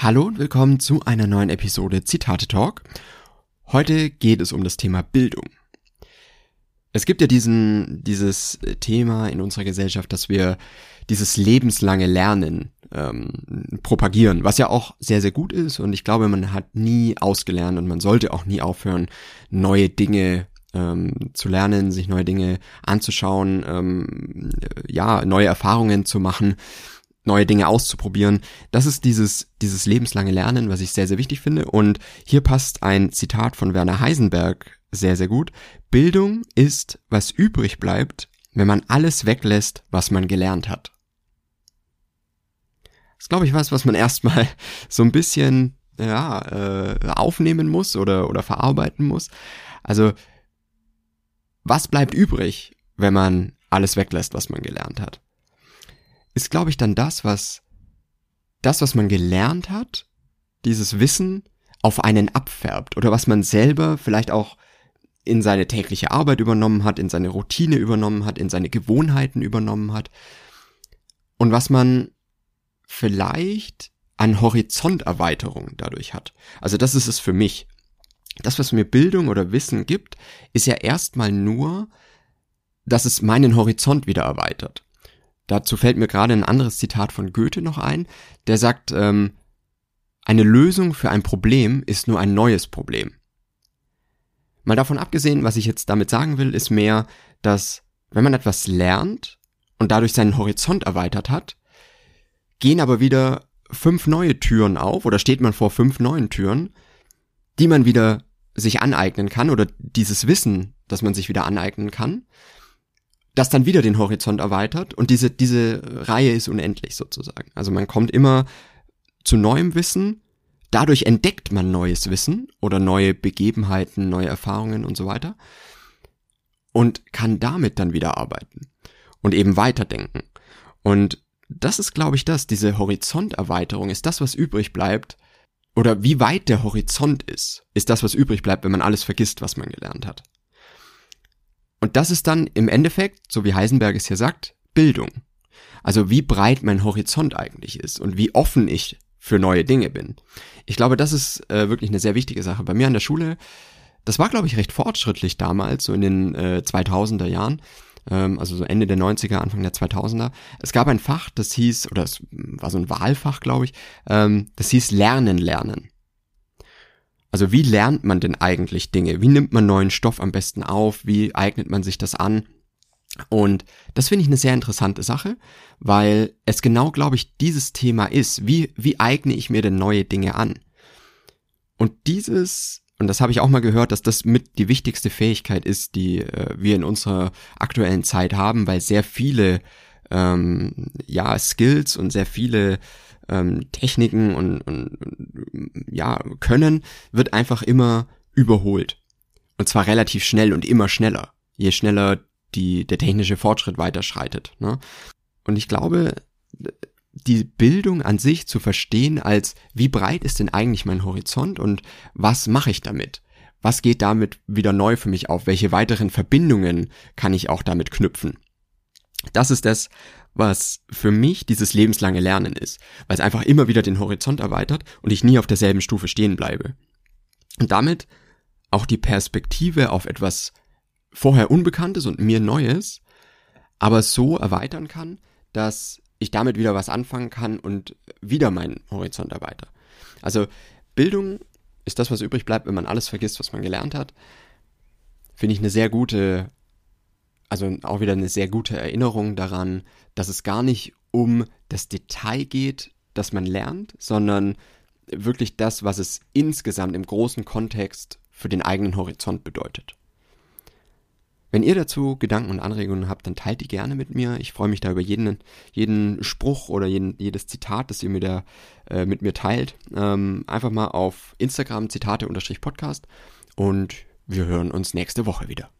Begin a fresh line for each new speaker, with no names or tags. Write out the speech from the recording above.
Hallo und willkommen zu einer neuen Episode Zitate Talk. Heute geht es um das Thema Bildung. Es gibt ja diesen, dieses Thema in unserer Gesellschaft, dass wir dieses lebenslange Lernen ähm, propagieren, was ja auch sehr, sehr gut ist und ich glaube, man hat nie ausgelernt und man sollte auch nie aufhören, neue Dinge ähm, zu lernen, sich neue Dinge anzuschauen, ähm, ja, neue Erfahrungen zu machen neue Dinge auszuprobieren. Das ist dieses, dieses lebenslange Lernen, was ich sehr, sehr wichtig finde. Und hier passt ein Zitat von Werner Heisenberg sehr, sehr gut. Bildung ist, was übrig bleibt, wenn man alles weglässt, was man gelernt hat. Das ist, glaube ich, was, was man erstmal so ein bisschen ja, äh, aufnehmen muss oder, oder verarbeiten muss. Also, was bleibt übrig, wenn man alles weglässt, was man gelernt hat? Ist, glaube ich, dann das, was das, was man gelernt hat, dieses Wissen auf einen abfärbt oder was man selber vielleicht auch in seine tägliche Arbeit übernommen hat, in seine Routine übernommen hat, in seine Gewohnheiten übernommen hat und was man vielleicht an Horizonterweiterung dadurch hat. Also das ist es für mich. Das, was mir Bildung oder Wissen gibt, ist ja erstmal nur, dass es meinen Horizont wieder erweitert. Dazu fällt mir gerade ein anderes Zitat von Goethe noch ein, der sagt, ähm, eine Lösung für ein Problem ist nur ein neues Problem. Mal davon abgesehen, was ich jetzt damit sagen will, ist mehr, dass wenn man etwas lernt und dadurch seinen Horizont erweitert hat, gehen aber wieder fünf neue Türen auf oder steht man vor fünf neuen Türen, die man wieder sich aneignen kann oder dieses Wissen, das man sich wieder aneignen kann das dann wieder den Horizont erweitert und diese, diese Reihe ist unendlich sozusagen. Also man kommt immer zu neuem Wissen, dadurch entdeckt man neues Wissen oder neue Begebenheiten, neue Erfahrungen und so weiter und kann damit dann wieder arbeiten und eben weiterdenken. Und das ist, glaube ich, das, diese Horizonterweiterung ist das, was übrig bleibt, oder wie weit der Horizont ist, ist das, was übrig bleibt, wenn man alles vergisst, was man gelernt hat. Und das ist dann im Endeffekt, so wie Heisenberg es hier sagt, Bildung. Also wie breit mein Horizont eigentlich ist und wie offen ich für neue Dinge bin. Ich glaube, das ist äh, wirklich eine sehr wichtige Sache. Bei mir an der Schule, das war, glaube ich, recht fortschrittlich damals, so in den äh, 2000er Jahren, ähm, also so Ende der 90er, Anfang der 2000er. Es gab ein Fach, das hieß, oder es war so ein Wahlfach, glaube ich, ähm, das hieß Lernen, Lernen. Also wie lernt man denn eigentlich Dinge? Wie nimmt man neuen Stoff am besten auf? Wie eignet man sich das an? Und das finde ich eine sehr interessante Sache, weil es genau, glaube ich, dieses Thema ist. Wie, wie eigne ich mir denn neue Dinge an? Und dieses, und das habe ich auch mal gehört, dass das mit die wichtigste Fähigkeit ist, die äh, wir in unserer aktuellen Zeit haben, weil sehr viele ähm, ja Skills und sehr viele ähm, Techniken und, und, ja, Können wird einfach immer überholt. Und zwar relativ schnell und immer schneller, je schneller die, der technische Fortschritt weiterschreitet. Ne? Und ich glaube, die Bildung an sich zu verstehen als, wie breit ist denn eigentlich mein Horizont und was mache ich damit? Was geht damit wieder neu für mich auf? Welche weiteren Verbindungen kann ich auch damit knüpfen? Das ist das, was für mich dieses lebenslange Lernen ist, weil es einfach immer wieder den Horizont erweitert und ich nie auf derselben Stufe stehen bleibe. Und damit auch die Perspektive auf etwas vorher Unbekanntes und mir Neues, aber so erweitern kann, dass ich damit wieder was anfangen kann und wieder meinen Horizont erweitere. Also Bildung ist das, was übrig bleibt, wenn man alles vergisst, was man gelernt hat. Finde ich eine sehr gute also auch wieder eine sehr gute Erinnerung daran, dass es gar nicht um das Detail geht, das man lernt, sondern wirklich das, was es insgesamt im großen Kontext für den eigenen Horizont bedeutet. Wenn ihr dazu Gedanken und Anregungen habt, dann teilt die gerne mit mir. Ich freue mich da über jeden, jeden Spruch oder jeden, jedes Zitat, das ihr mir da äh, mit mir teilt. Ähm, einfach mal auf Instagram Zitate-Podcast und wir hören uns nächste Woche wieder.